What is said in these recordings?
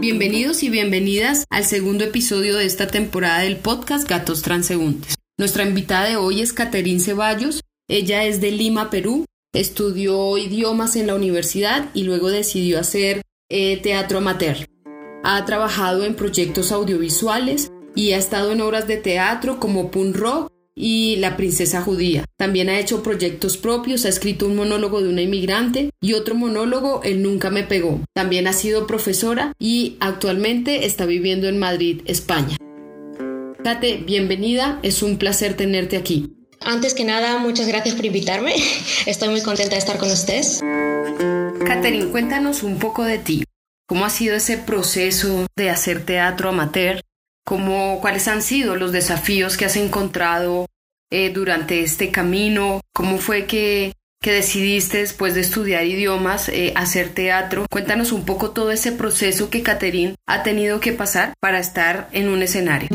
Bienvenidos y bienvenidas al segundo episodio de esta temporada del podcast Gatos Transeúntes. Nuestra invitada de hoy es Caterín Ceballos. Ella es de Lima, Perú. Estudió idiomas en la universidad y luego decidió hacer eh, teatro amateur. Ha trabajado en proyectos audiovisuales y ha estado en obras de teatro como Pun Rock y La Princesa Judía. También ha hecho proyectos propios, ha escrito un monólogo de una inmigrante y otro monólogo, El Nunca Me Pegó. También ha sido profesora y actualmente está viviendo en Madrid, España. Kate, bienvenida, es un placer tenerte aquí. Antes que nada, muchas gracias por invitarme. Estoy muy contenta de estar con ustedes. Catherine, cuéntanos un poco de ti. ¿Cómo ha sido ese proceso de hacer teatro amateur? ¿Cómo, ¿Cuáles han sido los desafíos que has encontrado eh, durante este camino? ¿Cómo fue que, que decidiste después de estudiar idiomas eh, hacer teatro? Cuéntanos un poco todo ese proceso que Catherine ha tenido que pasar para estar en un escenario.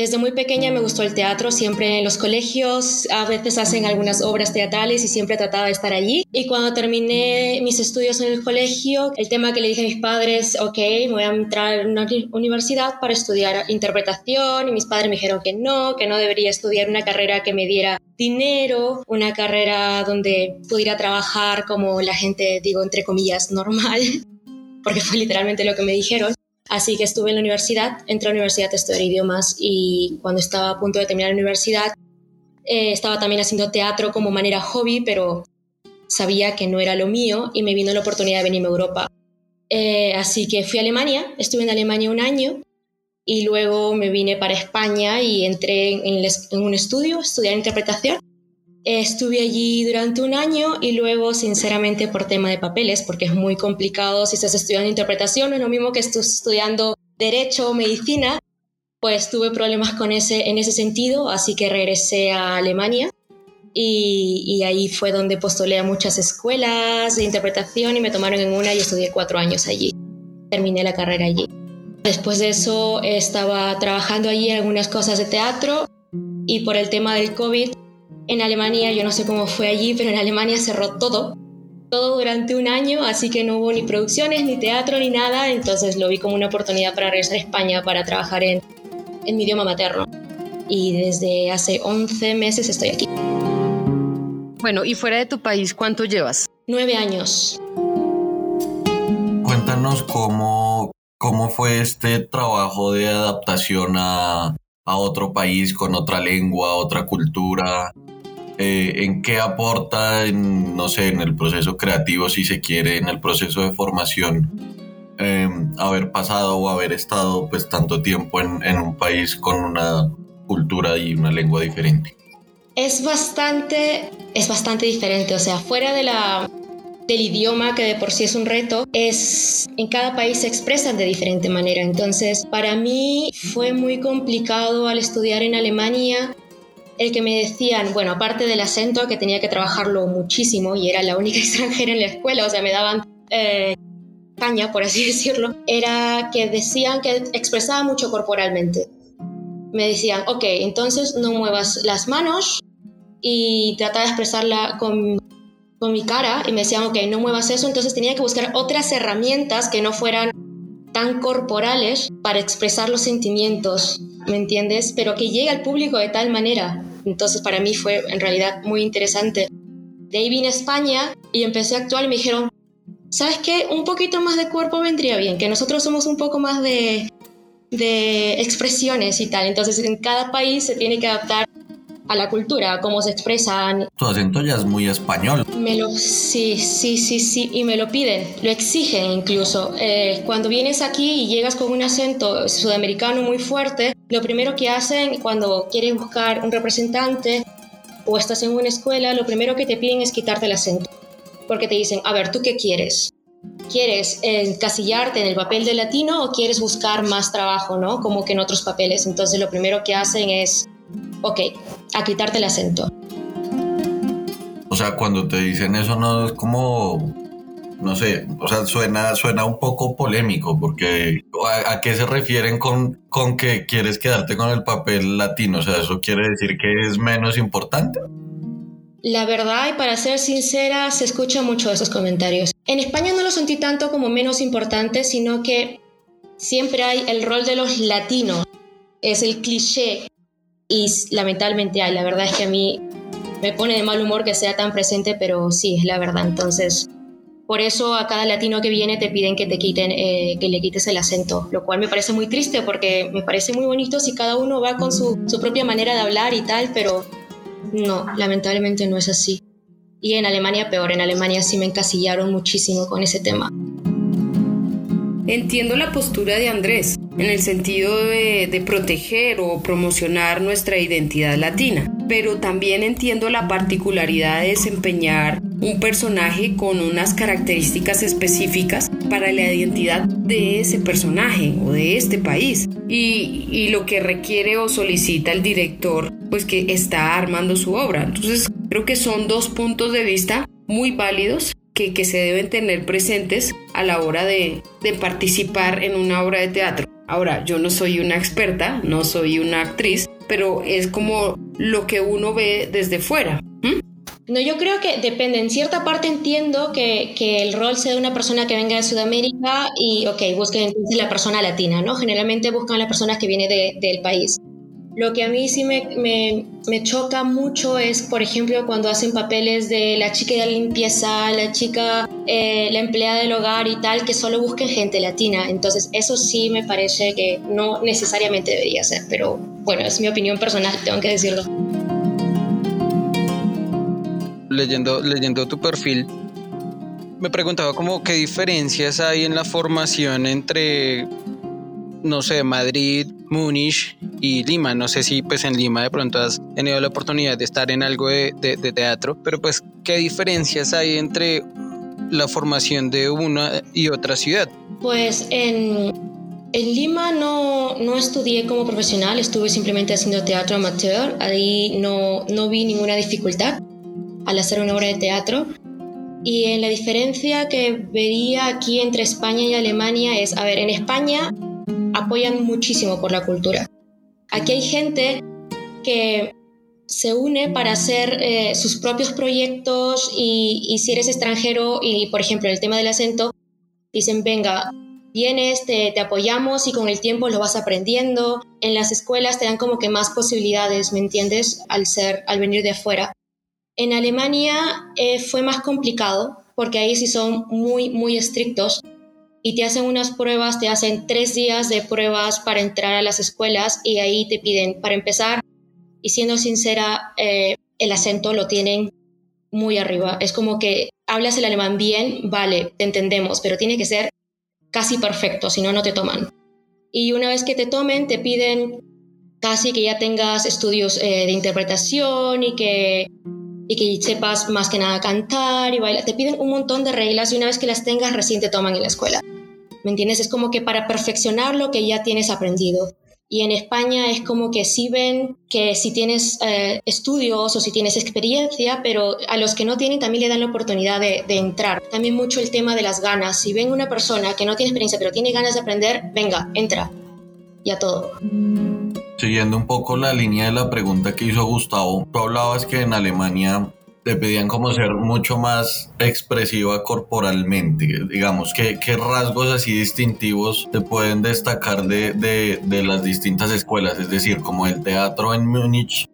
Desde muy pequeña me gustó el teatro, siempre en los colegios, a veces hacen algunas obras teatrales y siempre trataba de estar allí. Y cuando terminé mis estudios en el colegio, el tema que le dije a mis padres, ok, voy a entrar en una universidad para estudiar interpretación y mis padres me dijeron que no, que no debería estudiar una carrera que me diera dinero, una carrera donde pudiera trabajar como la gente, digo, entre comillas, normal, porque fue literalmente lo que me dijeron. Así que estuve en la universidad, entré a la universidad a estudiar idiomas y cuando estaba a punto de terminar la universidad eh, estaba también haciendo teatro como manera hobby, pero sabía que no era lo mío y me vino la oportunidad de venirme a Europa. Eh, así que fui a Alemania, estuve en Alemania un año y luego me vine para España y entré en, en un estudio, estudiar interpretación Estuve allí durante un año y luego, sinceramente, por tema de papeles, porque es muy complicado si estás estudiando interpretación, no es lo mismo que estás estudiando derecho o medicina, pues tuve problemas con ese, en ese sentido, así que regresé a Alemania y, y, ahí fue donde postulé a muchas escuelas de interpretación y me tomaron en una y estudié cuatro años allí. Terminé la carrera allí. Después de eso estaba trabajando allí en algunas cosas de teatro y por el tema del COVID en Alemania, yo no sé cómo fue allí, pero en Alemania cerró todo, todo durante un año, así que no hubo ni producciones, ni teatro, ni nada, entonces lo vi como una oportunidad para regresar a España para trabajar en, en mi idioma materno. Y desde hace 11 meses estoy aquí. Bueno, y fuera de tu país, ¿cuánto llevas? Nueve años. Cuéntanos cómo, cómo fue este trabajo de adaptación a, a otro país con otra lengua, otra cultura. Eh, en qué aporta, en, no sé, en el proceso creativo, si se quiere, en el proceso de formación, em, haber pasado o haber estado pues tanto tiempo en, en un país con una cultura y una lengua diferente. Es bastante, es bastante diferente, o sea, fuera de la, del idioma, que de por sí es un reto, es en cada país se expresan de diferente manera. Entonces, para mí fue muy complicado al estudiar en Alemania el que me decían, bueno, aparte del acento, que tenía que trabajarlo muchísimo y era la única extranjera en la escuela, o sea, me daban eh, caña, por así decirlo, era que decían que expresaba mucho corporalmente. Me decían, ok, entonces no muevas las manos y trata de expresarla con, con mi cara y me decían, ok, no muevas eso, entonces tenía que buscar otras herramientas que no fueran tan corporales para expresar los sentimientos, ¿me entiendes? Pero que llegue al público de tal manera entonces para mí fue en realidad muy interesante. De ahí vine a España y empecé a actuar y me dijeron, ¿sabes qué? Un poquito más de cuerpo vendría bien, que nosotros somos un poco más de, de expresiones y tal. Entonces en cada país se tiene que adaptar a la cultura, cómo se expresan. Tu acento ya es muy español. Me lo, sí, sí, sí, sí, y me lo piden, lo exigen incluso. Eh, cuando vienes aquí y llegas con un acento sudamericano muy fuerte, lo primero que hacen cuando quieres buscar un representante o estás en una escuela, lo primero que te piden es quitarte el acento. Porque te dicen, a ver, ¿tú qué quieres? ¿Quieres encasillarte en el papel de latino o quieres buscar más trabajo, ¿no? Como que en otros papeles. Entonces lo primero que hacen es ok, a quitarte el acento. O sea, cuando te dicen eso no es como, no sé, o sea, suena, suena un poco polémico porque ¿a, qué se refieren con, con que quieres quedarte con el papel latino? O sea, ¿eso quiere decir que es menos importante? La verdad, y para ser sincera, se escucha mucho esos comentarios. En España no lo sentí tanto como menos importante, sino que siempre hay el rol de los latinos. Es el cliché y lamentablemente hay. La verdad es que a mí me pone de mal humor que sea tan presente, pero sí, es la verdad. Entonces, por eso a cada latino que viene te piden que te quiten, eh, que le quites el acento, lo cual me parece muy triste porque me parece muy bonito si cada uno va con su, su propia manera de hablar y tal, pero no, lamentablemente no es así. Y en Alemania peor, en Alemania sí me encasillaron muchísimo con ese tema. Entiendo la postura de Andrés en el sentido de, proteger o promocionar nuestra identidad latina, pero también entiendo la particularidad de desempeñar un personaje con unas características específicas para la identidad de ese personaje o de este país y, y lo que requiere o solicita el director pues que está armando su obra. Entonces creo que son dos puntos de vista muy válidos que, que se deben tener presentes a la hora de, de participar en una obra de teatro. Ahora, yo no soy una experta, no soy una actriz, pero es como lo que uno ve desde fuera. No, yo creo que depende. En cierta parte entiendo que, que, el rol sea de una persona que venga de Sudamérica y, ok, busquen entonces la persona latina, ¿no? Generalmente buscan a las personas que vienen de, del país. Lo que a mí sí me, me, me, choca mucho es, por ejemplo, cuando hacen papeles de la chica de limpieza, la chica, eh, la empleada del hogar y tal, que solo busquen gente latina. Entonces, eso sí me parece que no necesariamente debería ser, pero bueno, es mi opinión personal, tengo que decirlo. Leyendo, leyendo tu perfil, me preguntaba como qué diferencias hay en la formación entre no sé, Madrid, Múnich y Lima. No sé si pues en Lima de pronto has tenido la oportunidad de estar en algo de, teatro, pero pues qué diferencias hay entre la formación de una y otra ciudad. Pues en, en Lima no, no estudié como profesional, estuve simplemente haciendo teatro amateur, ahí no, no vi ninguna dificultad al hacer una obra de teatro. Y en la diferencia que vería aquí entre España y Alemania es, a ver, en España apoyan muchísimo por la cultura. Aquí hay gente que se une para hacer eh, sus propios proyectos y, si eres extranjero y, por ejemplo, el tema del acento, dicen, venga, vienes, te, te, apoyamos y con el tiempo lo vas aprendiendo. En las escuelas te dan como que más posibilidades, ¿me entiendes? Al ser, al venir de afuera. En Alemania eh, fue más complicado porque ahí sí son muy, muy estrictos y te hacen unas pruebas, te hacen tres días de pruebas para entrar a las escuelas y ahí te piden, para empezar, y siendo sincera, eh, el acento lo tienen muy arriba. Es como que hablas el alemán bien, vale, te entendemos, pero tiene que ser casi perfecto, si no, no te toman. Y una vez que te tomen, te piden casi que ya tengas estudios eh, de interpretación y que, y que sepas más que nada cantar y bailar. Te piden un montón de reglas y una vez que las tengas, recién te toman en la escuela. ¿Me entiendes? Es como que para perfeccionar lo que ya tienes aprendido. Y en España es como que sí ven que si tienes eh, estudios o si tienes experiencia, pero a los que no tienen también le dan la oportunidad de, de, entrar. También mucho el tema de las ganas. Si ven una persona que no tiene experiencia pero tiene ganas de aprender, venga, entra. Y a todo. Siguiendo un poco la línea de la pregunta que hizo Gustavo, tú hablabas que en Alemania te pedían como ser mucho más expresiva corporalmente. Digamos, ¿qué, rasgos así distintivos te pueden destacar de, de, de, las distintas escuelas? Es decir, como el teatro en Múnich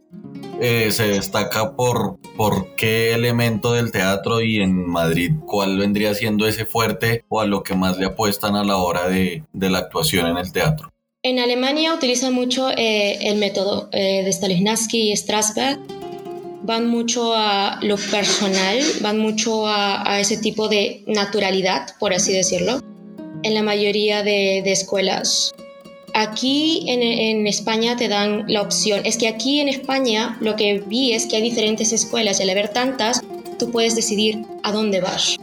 eh, se destaca por, por qué elemento del teatro y en Madrid cuál vendría siendo ese fuerte o a lo que más le apuestan a la hora de, de la actuación en el teatro. En Alemania utilizan mucho eh, el método eh, de Stanislavski y Strasberg van mucho a lo personal, van mucho a, ese tipo de naturalidad, por así decirlo, en la mayoría de, escuelas. Aquí en, en, España te dan la opción. Es que aquí en España lo que vi es que hay diferentes escuelas y al haber tantas, tú puedes decidir a dónde vas.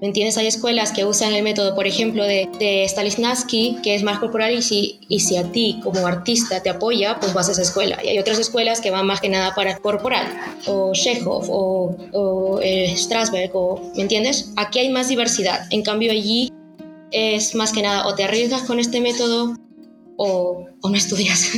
¿Me entiendes? Hay escuelas que usan el método, por ejemplo, de, de Stanislavski, que es más corporal, y si, y si a ti como artista te apoya, pues vas a esa escuela. Y hay otras escuelas que van más que nada para corporal, o Chekhov, o, o eh, Strasberg, o, ¿me entiendes? Aquí hay más diversidad. En cambio, allí es más que nada o te arriesgas con este método o, o no estudias.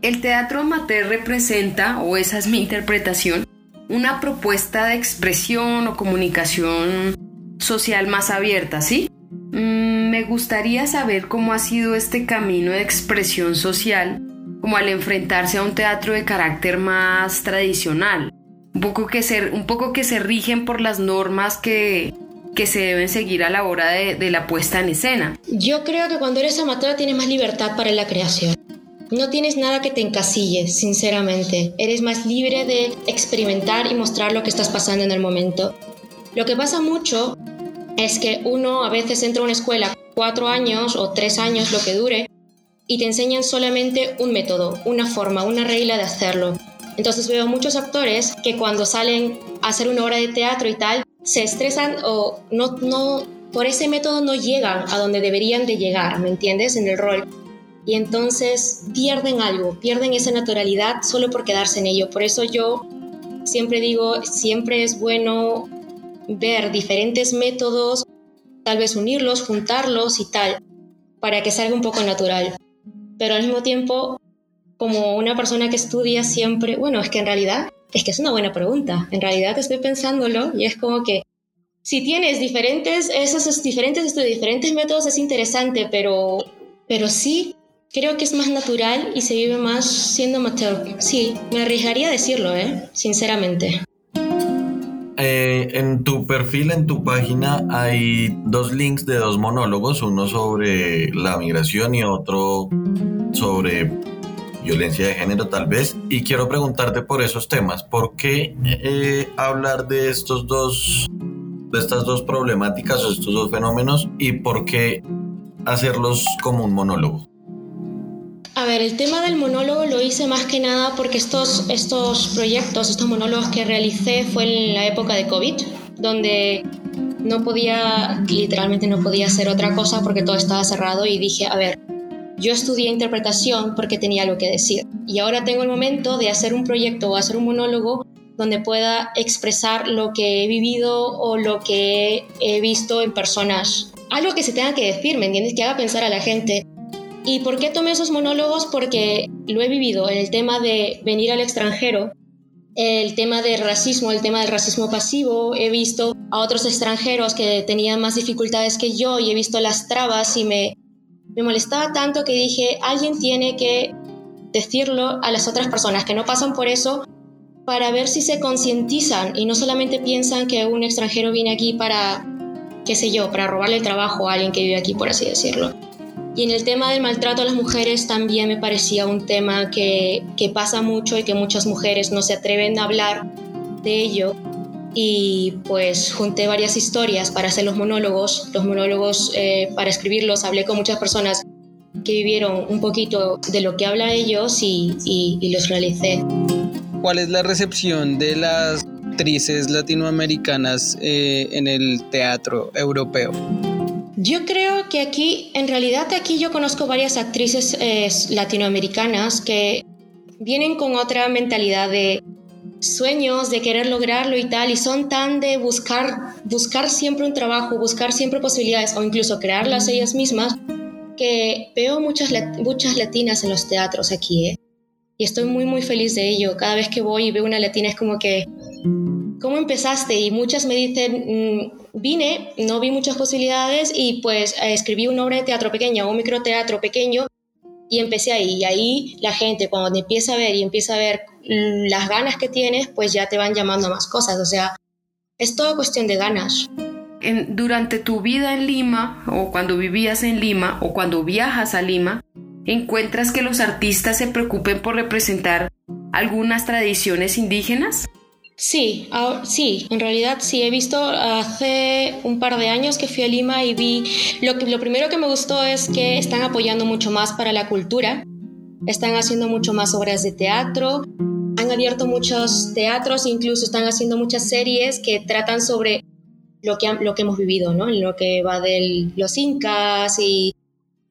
El teatro amateur representa, o esa es mi interpretación, una propuesta de expresión o comunicación social más abierta, ¿sí? Mm, me gustaría saber cómo ha sido este camino de expresión social, como al enfrentarse a un teatro de carácter más tradicional, un poco que se, un poco que se rigen por las normas que, que se deben seguir a la hora de, de la puesta en escena. Yo creo que cuando eres amateur tienes más libertad para la creación. No tienes nada que te encasille, sinceramente. Eres más libre de experimentar y mostrar lo que estás pasando en el momento. Lo que pasa mucho es que uno a veces entra a una escuela cuatro años o tres años, lo que dure, y te enseñan solamente un método, una forma, una regla de hacerlo. Entonces veo muchos actores que cuando salen a hacer una obra de teatro y tal, se estresan o no, no, por ese método no llegan a donde deberían de llegar, ¿me entiendes? En el rol y entonces pierden algo, pierden esa naturalidad solo por quedarse en ello. Por eso yo siempre digo, siempre es bueno ver diferentes métodos, tal vez unirlos, juntarlos y tal, para que salga un poco natural. Pero al mismo tiempo, como una persona que estudia siempre, bueno, es que en realidad, es que es una buena pregunta. En realidad estoy pensándolo y es como que si tienes diferentes, esos diferentes estudios, diferentes métodos es interesante, pero, pero sí Creo que es más natural y se vive más siendo amateur. Sí, me arriesgaría a decirlo, ¿eh? Sinceramente. Eh, en tu perfil, en tu página, hay dos links de dos monólogos, uno sobre la migración y otro sobre violencia de género tal vez. Y quiero preguntarte por esos temas. ¿Por qué eh, hablar de estos dos, de estas dos problemáticas o estos dos fenómenos y por qué hacerlos como un monólogo? A ver, el tema del monólogo lo hice más que nada porque estos, estos proyectos, estos monólogos que realicé fue en la época de COVID, donde no podía, literalmente no podía hacer otra cosa porque todo estaba cerrado y dije, a ver, yo estudié interpretación porque tenía algo que decir y ahora tengo el momento de hacer un proyecto o hacer un monólogo donde pueda expresar lo que he vivido o lo que he visto en personas. Algo que se tenga que decir, ¿me entiendes? Que haga pensar a la gente ¿Y por qué tomé esos monólogos? Porque lo he vivido, el tema de venir al extranjero, el tema del racismo, el tema del racismo pasivo, he visto a otros extranjeros que tenían más dificultades que yo y he visto las trabas y me, me molestaba tanto que dije, alguien tiene que decirlo a las otras personas que no pasan por eso para ver si se concientizan y no solamente piensan que un extranjero viene aquí para, qué sé yo, para robarle el trabajo a alguien que vive aquí, por así decirlo. Y en el tema del maltrato a las mujeres también me parecía un tema que, que pasa mucho y que muchas mujeres no se atreven a hablar de ello. Y pues junté varias historias para hacer los monólogos. Los monólogos, eh, para escribirlos, hablé con muchas personas que vivieron un poquito de lo que hablan ellos y, y, y los realicé. ¿Cuál es la recepción de las actrices latinoamericanas eh, en el teatro europeo? Yo creo que aquí, en realidad aquí yo conozco varias actrices eh, latinoamericanas que vienen con otra mentalidad de sueños, de querer lograrlo y tal, y son tan de buscar, buscar siempre un trabajo, buscar siempre posibilidades o incluso crearlas ellas mismas, que veo muchas, muchas latinas en los teatros aquí, ¿eh? Y estoy muy, muy feliz de ello. Cada vez que voy y veo una latina es como que, ¿cómo empezaste? Y muchas me dicen, mm, vine, no vi muchas posibilidades y pues escribí una obra de teatro pequeña, un microteatro pequeño y empecé ahí. Y ahí la gente cuando te empieza a ver y empieza a ver las ganas que tienes, pues ya te van llamando a más cosas. O sea, es todo cuestión de ganas. Durante tu vida en Lima o cuando vivías en Lima o cuando viajas a Lima, ¿encuentras que los artistas se preocupen por representar algunas tradiciones indígenas? Sí, sí, en realidad sí, he visto hace un par de años que fui a Lima y vi, lo, lo primero que me gustó es que están apoyando mucho más para la cultura, están haciendo mucho más obras de teatro, han abierto muchos teatros, incluso están haciendo muchas series que tratan sobre lo que, lo que hemos vivido, ¿no? En lo que va de los incas y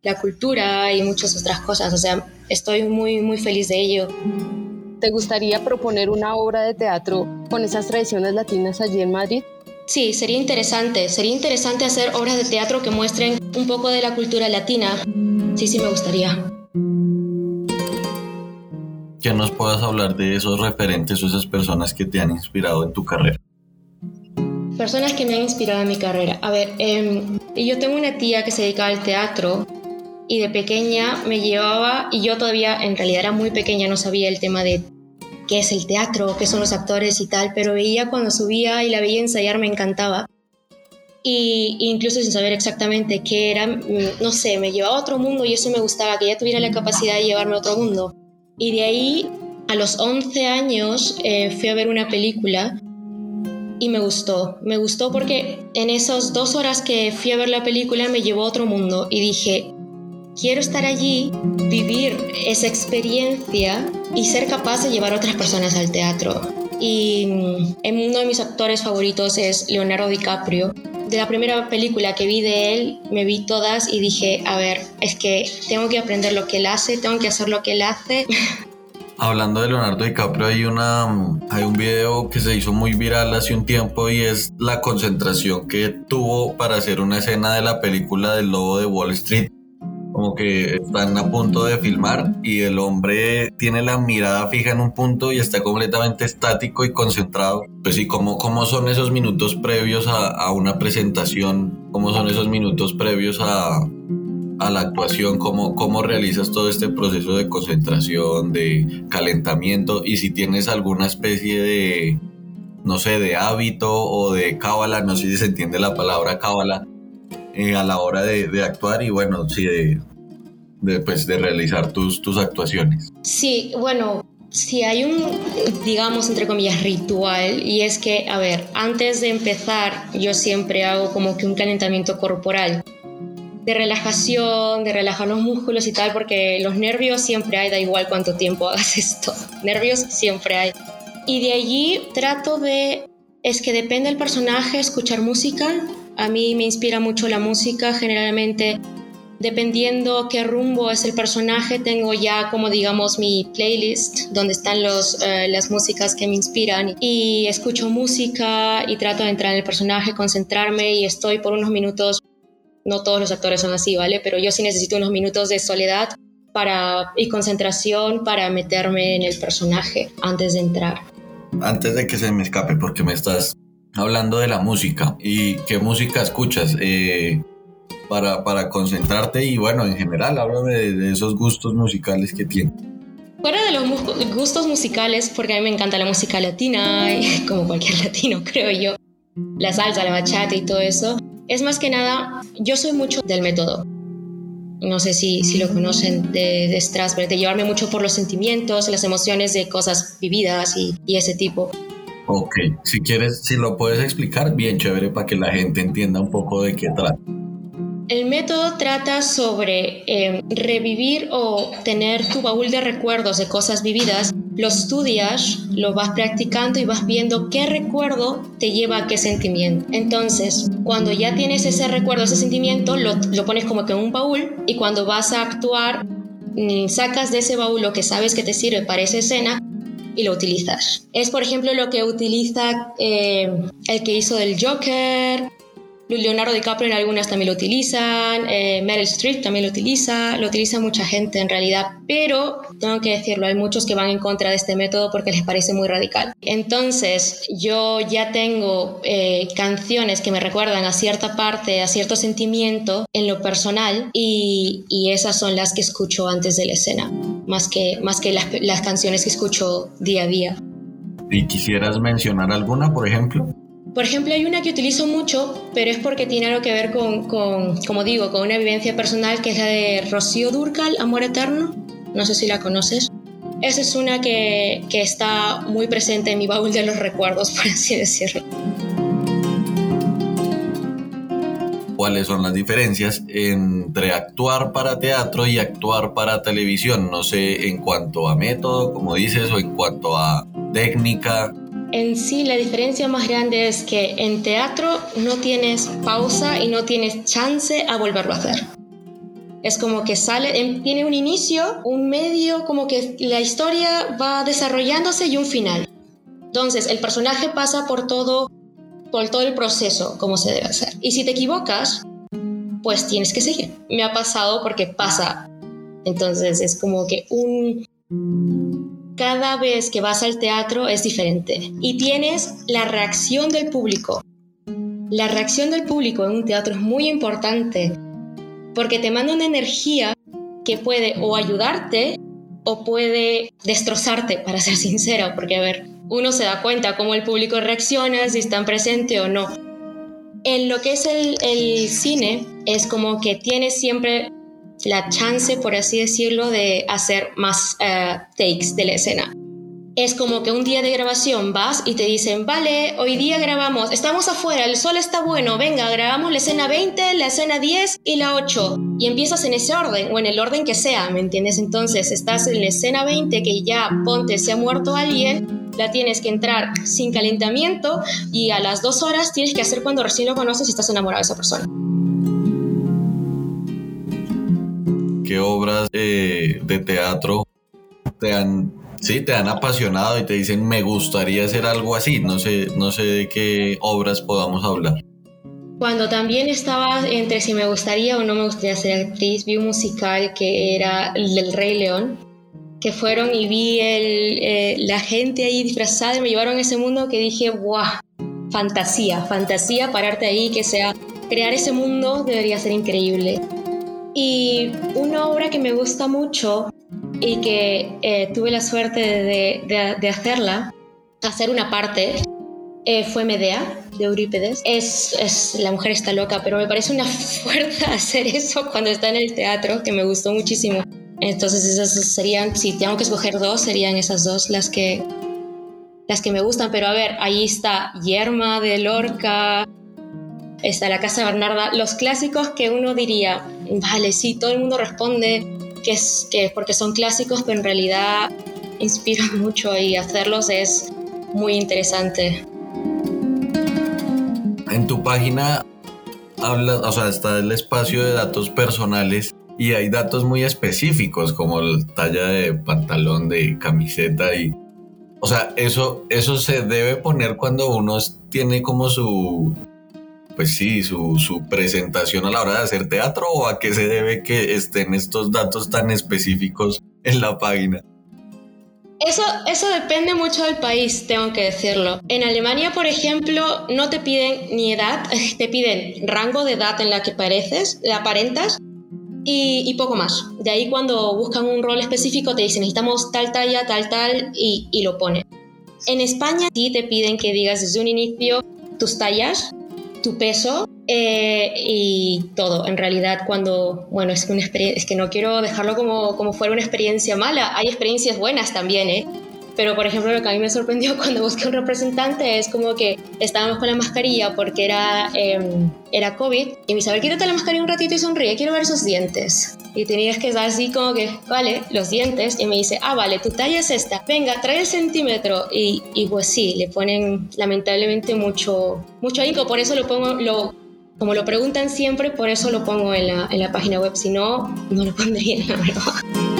la cultura y muchas otras cosas. O sea, estoy muy, muy feliz de ello. ¿Te gustaría proponer una obra de teatro con esas tradiciones latinas allí en Madrid? Sí, sería interesante. Sería interesante hacer obras de teatro que muestren un poco de la cultura latina. Sí, sí, me gustaría. Que nos puedas hablar de esos referentes o esas personas que te han inspirado en tu carrera. Personas que me han inspirado en mi carrera. A ver, em, yo tengo una tía que se dedica al teatro y de pequeña me llevaba, y yo todavía en realidad era muy pequeña, no sabía el tema de es el teatro, qué son los actores y tal, pero veía cuando subía y la veía ensayar me encantaba. Y incluso sin saber exactamente qué era, mm, no sé, me llevaba a otro mundo y eso me gustaba, que ella tuviera la capacidad de llevarme a otro mundo. Y de ahí, a los 11 años, eh, fui a ver una película y me gustó. Me gustó porque en esas dos horas que fui a ver la película me llevó a otro mundo y dije, quiero estar allí, vivir esa experiencia y ser capaz de llevar a otras personas al teatro. Y mm, uno de mis actores favoritos es Leonardo DiCaprio. De la primera película que vi de él, me vi todas y dije, a ver, es que tengo que aprender lo que él hace, tengo que hacer lo que él hace. Hablando de Leonardo DiCaprio, hay, una, hay un video que se hizo muy viral hace un tiempo y es la concentración que tuvo para hacer una escena de la película del lobo de Wall Street como que están a punto de filmar y el hombre tiene la mirada fija en un punto y está completamente estático y concentrado. Pues sí, ¿cómo, cómo son esos minutos previos a, a una presentación? ¿Cómo son esos minutos previos a, a la actuación? ¿Cómo, ¿Cómo realizas todo este proceso de concentración, de calentamiento? Y si tienes alguna especie de, no sé, de hábito o de cábala, no sé si se entiende la palabra cábala, eh, a la hora de, de, actuar y bueno, sí, de, de, pues, de realizar tus, tus actuaciones. Sí, bueno, si hay un, digamos, entre comillas, ritual, y es que, a ver, antes de empezar, yo siempre hago como que un calentamiento corporal de relajación, de relajar los músculos y tal, porque los nervios siempre hay, da igual cuánto tiempo hagas esto, nervios siempre hay. Y de allí trato de, es que depende del personaje, escuchar música, a mí me inspira mucho la música, generalmente dependiendo qué rumbo es el personaje, tengo ya como digamos mi playlist donde están los, eh, las músicas que me inspiran y escucho música y trato de entrar en el personaje, concentrarme y estoy por unos minutos, no todos los actores son así, ¿vale? Pero yo sí necesito unos minutos de soledad para, y concentración para meterme en el personaje antes de entrar. Antes de que se me escape, porque me estás hablando de la música y qué música escuchas eh, para, para, concentrarte y bueno, en general, háblame de, esos gustos musicales que tienes. Fuera de los gustos musicales, porque a mí me encanta la música latina, como cualquier latino creo yo, la salsa, la bachata y todo eso, es más que nada, yo soy mucho del método. No sé si, si lo conocen de, de Strasberg, de llevarme mucho por los sentimientos, las emociones de cosas vividas y, y ese tipo. Ok, si quieres, si lo puedes explicar, bien chévere para que la gente entienda un poco de qué trata. El método trata sobre eh, revivir o tener tu baúl de recuerdos de cosas vividas, lo estudias, lo vas practicando y vas viendo qué recuerdo te lleva a qué sentimiento. Entonces, cuando ya tienes ese recuerdo, ese sentimiento, lo, pones como que en un baúl y cuando vas a actuar, sacas de ese baúl lo que sabes que te sirve para esa escena y lo utilizas. Es, por ejemplo, lo que utiliza eh, el que hizo del Joker, Leonardo DiCaprio en algunas también lo utilizan, eh, Meryl Streep también lo utiliza, lo utiliza mucha gente en realidad, pero tengo que decirlo, hay muchos que van en contra de este método porque les parece muy radical. Entonces, yo ya tengo eh, canciones que me recuerdan a cierta parte, a cierto sentimiento en lo personal y, y, esas son las que escucho antes de la escena, más que, más que las, las canciones que escucho día a día. ¿Y quisieras mencionar alguna, por ejemplo? Por ejemplo, hay una que utilizo mucho, pero es porque tiene algo que ver con, con, como digo, con una vivencia personal, que es la de Rocío Durcal, Amor Eterno. No sé si la conoces. Esa es una que, que está muy presente en mi baúl de los recuerdos, por así decirlo. cuáles son las diferencias entre actuar para teatro y actuar para televisión. No sé, en cuanto a método, como dices, o en cuanto a técnica, en sí la diferencia más grande es que en teatro no tienes pausa y no tienes chance a volverlo a hacer. Es como que sale, tiene un inicio, un medio, como que la historia va desarrollándose y un final. Entonces, el personaje pasa por todo, por todo el proceso, como se debe hacer. Y si te equivocas, pues tienes que seguir. Me ha pasado porque pasa. Entonces, es como que un... Cada vez que vas al teatro es diferente. Y tienes la reacción del público. La reacción del público en un teatro es muy importante porque te manda una energía que puede o ayudarte o puede destrozarte, para ser sincera, porque a ver, uno se da cuenta cómo el público reacciona, si están presente o no. En lo que es el, cine, es como que tienes siempre la chance, por así decirlo, de hacer más eh, takes de la escena es como que un día de grabación vas y te dicen, vale, hoy día grabamos, estamos afuera, el sol está bueno, venga, grabamos la escena 20, la escena 10 y la 8. Y empiezas en ese orden, o en el orden que sea, ¿me entiendes? Entonces estás en la escena 20 que ya, ponte, se ha muerto alguien, la tienes que entrar sin calentamiento y a las dos horas tienes que hacer cuando recién lo conoces y estás enamorado de esa persona. ¿Qué obras eh, de teatro te han Sí, te han apasionado y te dicen me gustaría hacer algo así. No sé, no sé de qué obras podamos hablar. Cuando también estaba entre si me gustaría o no me gustaría ser actriz, vi un musical que era el del Rey León, que fueron y vi el, eh, la gente ahí disfrazada y me llevaron a ese mundo que dije, ¡guau! Fantasía, fantasía, pararte ahí, que sea, crear ese mundo debería ser increíble. Y una obra que me gusta mucho y que eh, tuve la suerte de, de, hacerla, hacer una parte, eh, fue Medea de Eurípides. Es, es, la mujer está loca, pero me parece una fuerza hacer eso cuando está en el teatro, que me gustó muchísimo. Entonces esas serían, si tengo que escoger dos, serían esas dos las que, las que me gustan. Pero a ver, ahí está Yerma de Lorca, está La Casa Bernarda, los clásicos que uno diría, vale, sí, todo el mundo responde que es que porque son clásicos, pero en realidad inspiran mucho y hacerlos es muy interesante. En tu página hablas, o sea, está el espacio de datos personales y hay datos muy específicos como la talla de pantalón, de camiseta y o sea, eso eso se debe poner cuando uno tiene como su pues sí, su, su, presentación a la hora de hacer teatro o a qué se debe que estén estos datos tan específicos en la página? Eso, eso depende mucho del país, tengo que decirlo. En Alemania, por ejemplo, no te piden ni edad, te piden rango de edad en la que pareces, la aparentas y, poco más. De ahí cuando buscan un rol específico te dicen necesitamos tal talla, tal tal y, y lo ponen. En España sí te piden que digas desde un inicio tus tallas, tu peso eh, y todo. En realidad, cuando, bueno, es, una es que no quiero dejarlo como, como fuera una experiencia mala, hay experiencias buenas también, ¿eh? Pero, por ejemplo, lo que a mí me sorprendió cuando busqué un representante es como que estábamos con la mascarilla porque era, em, era COVID y me dice, a ver, quítate la mascarilla un ratito y sonríe, quiero ver esos dientes. Y tenías que estar así como que, vale, los dientes. Y me dice, ah, vale, tu talla es esta. Venga, trae el centímetro. Y, y pues sí, le ponen lamentablemente mucho, mucho ahínco. Por eso lo pongo, lo, como lo preguntan siempre, por eso lo pongo en la, en la página web. Si no, no lo pondría, la verdad.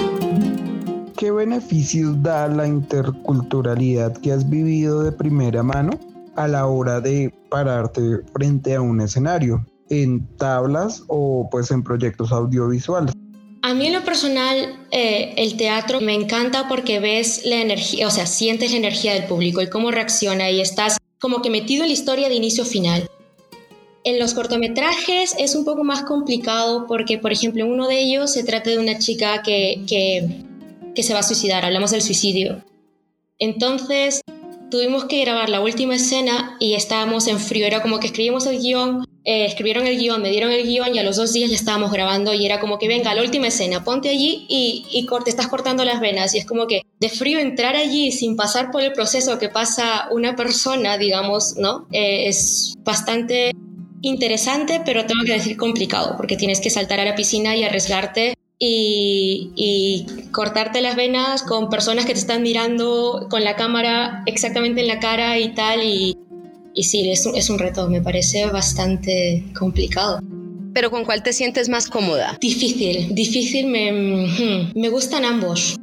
¿Qué beneficios da la interculturalidad que has vivido de primera mano a la hora de pararte frente a un escenario, en tablas o pues en proyectos audiovisuales? A mí en lo personal eh, el teatro me encanta porque ves la energía, o sea, sientes la energía del público y cómo reacciona y estás como que metido en la historia de inicio a final. En los cortometrajes es un poco más complicado porque, por ejemplo, uno de ellos se trata de una chica que, que que se va a suicidar, hablamos del suicidio. Entonces tuvimos que grabar la última escena y estábamos en frío, era como que escribimos el guion, eh, escribieron el guion, me dieron el guion y a los dos días ya estábamos grabando y era como que venga, la última escena, ponte allí y, y corte, estás cortando las venas y es como que de frío entrar allí sin pasar por el proceso que pasa una persona, digamos, ¿no? Eh, es bastante interesante, pero tengo que decir complicado, porque tienes que saltar a la piscina y arriesgarte y, y, cortarte las venas con personas que te están mirando con la cámara exactamente en la cara y tal. Y, y sí, es un, es un reto, me parece bastante complicado. ¿Pero con cuál te sientes más cómoda? Difícil, difícil, me, hmm, me gustan ambos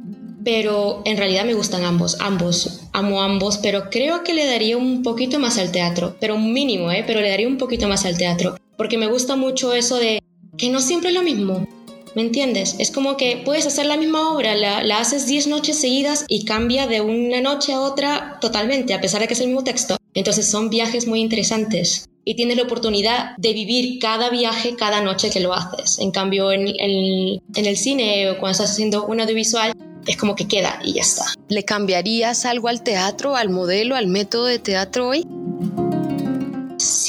pero en realidad me gustan ambos, ambos, amo ambos, pero creo que le daría un poquito más al teatro, pero un mínimo, ¿eh? pero le daría un poquito más al teatro, porque me gusta mucho eso de que no siempre es lo mismo, ¿me entiendes? Es como que puedes hacer la misma obra, la, la haces 10 noches seguidas y cambia de una noche a otra totalmente, a pesar de que es el mismo texto. Entonces son viajes muy interesantes y tienes la oportunidad de vivir cada viaje cada noche que lo haces. En cambio, en, en, en el cine o cuando estás haciendo un audiovisual, es como que queda y ya está. ¿Le cambiarías algo al teatro, al modelo, al método de teatro hoy?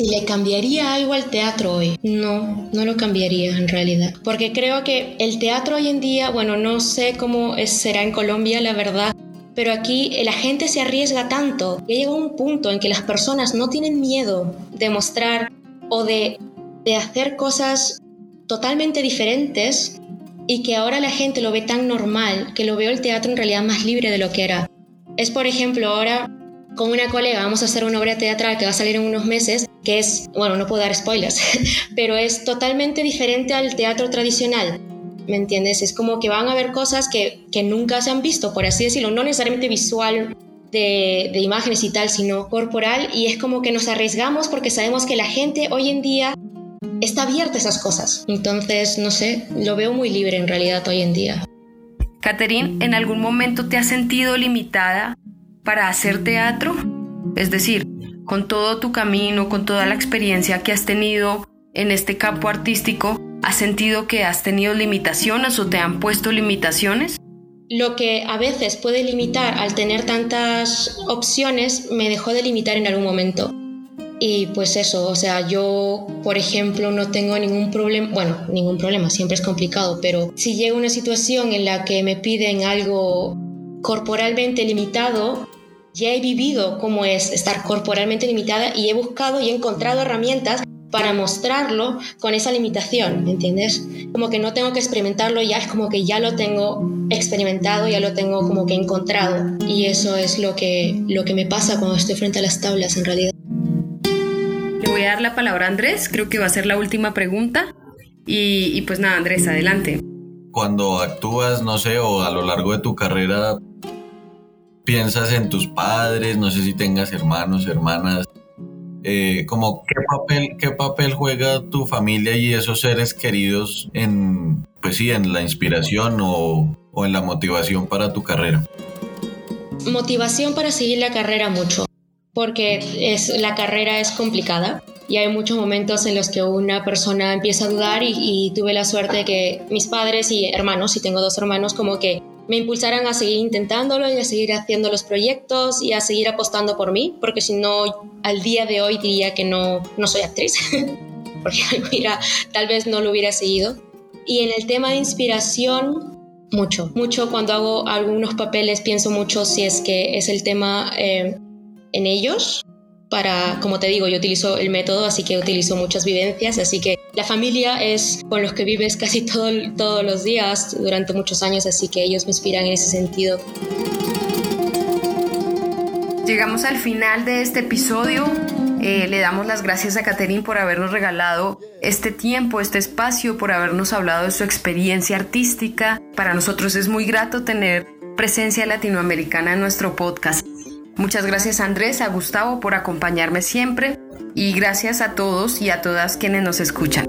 Si le cambiaría algo al teatro hoy, no, no lo cambiaría en realidad. Porque creo que el teatro hoy en día, bueno, no sé cómo será en Colombia, la verdad, pero aquí la gente se arriesga tanto que llega un punto en que las personas no tienen miedo de mostrar o de, de hacer cosas totalmente diferentes y que ahora la gente lo ve tan normal que lo veo el teatro en realidad más libre de lo que era. Es por ejemplo ahora con una colega vamos a hacer una obra teatral que va a salir en unos meses que es, bueno, no puedo dar spoilers, pero es totalmente diferente al teatro tradicional. ¿Me entiendes? Es como que van a ver cosas que, que nunca se han visto, por así decirlo, no necesariamente visual de, de, imágenes y tal, sino corporal, y es como que nos arriesgamos porque sabemos que la gente hoy en día está abierta a esas cosas. Entonces, no sé, lo veo muy libre en realidad hoy en día. Catherine, ¿en algún momento te has sentido limitada para hacer teatro? Es decir, con todo tu camino, con toda la experiencia que has tenido en este campo artístico, ¿has sentido que has tenido limitaciones o te han puesto limitaciones? Lo que a veces puede limitar al tener tantas opciones me dejó de limitar en algún momento. Y pues eso, o sea, yo, por ejemplo, no tengo ningún problema, bueno, ningún problema, siempre es complicado, pero si llega una situación en la que me piden algo corporalmente limitado, ya he vivido cómo es estar corporalmente limitada y he buscado y he encontrado herramientas para mostrarlo con esa limitación, ¿entiendes? Como que no tengo que experimentarlo ya, es como que ya lo tengo experimentado, ya lo tengo como que encontrado. Y eso es lo que, lo que me pasa cuando estoy frente a las tablas en realidad voy a dar la palabra a Andrés, creo que va a ser la última pregunta. Y, pues nada, Andrés, adelante. Cuando actúas, no sé, o a lo largo de tu carrera, piensas en tus padres, no sé si tengas hermanos, hermanas, eh, como qué papel, qué papel juega tu familia y esos seres queridos en, pues sí, en la inspiración o, o en la motivación para tu carrera. Motivación para seguir la carrera mucho porque es, la carrera es complicada y hay muchos momentos en los que una persona empieza a dudar y, tuve la suerte de que mis padres y hermanos, y tengo dos hermanos, como que me impulsaran a seguir intentándolo y a seguir haciendo los proyectos y a seguir apostando por mí, porque si no, al día de hoy diría que no, no soy actriz, porque tal vez no lo hubiera seguido. Y en el tema de inspiración, mucho, mucho cuando hago algunos papeles pienso mucho si es que es el tema... Eh, en ellos para, como te digo, yo utilizo el método, así que utilizo muchas vivencias, así que la familia es con los que vives casi todo, todos los días durante muchos años, así que ellos me inspiran en ese sentido. Llegamos al final de este episodio. Eh, le damos las gracias a Catherine por habernos regalado este tiempo, este espacio, por habernos hablado de su experiencia artística. Para nosotros es muy grato tener presencia latinoamericana en nuestro podcast. Muchas gracias Andrés, a Gustavo por acompañarme siempre y gracias a todos y a todas quienes nos escuchan.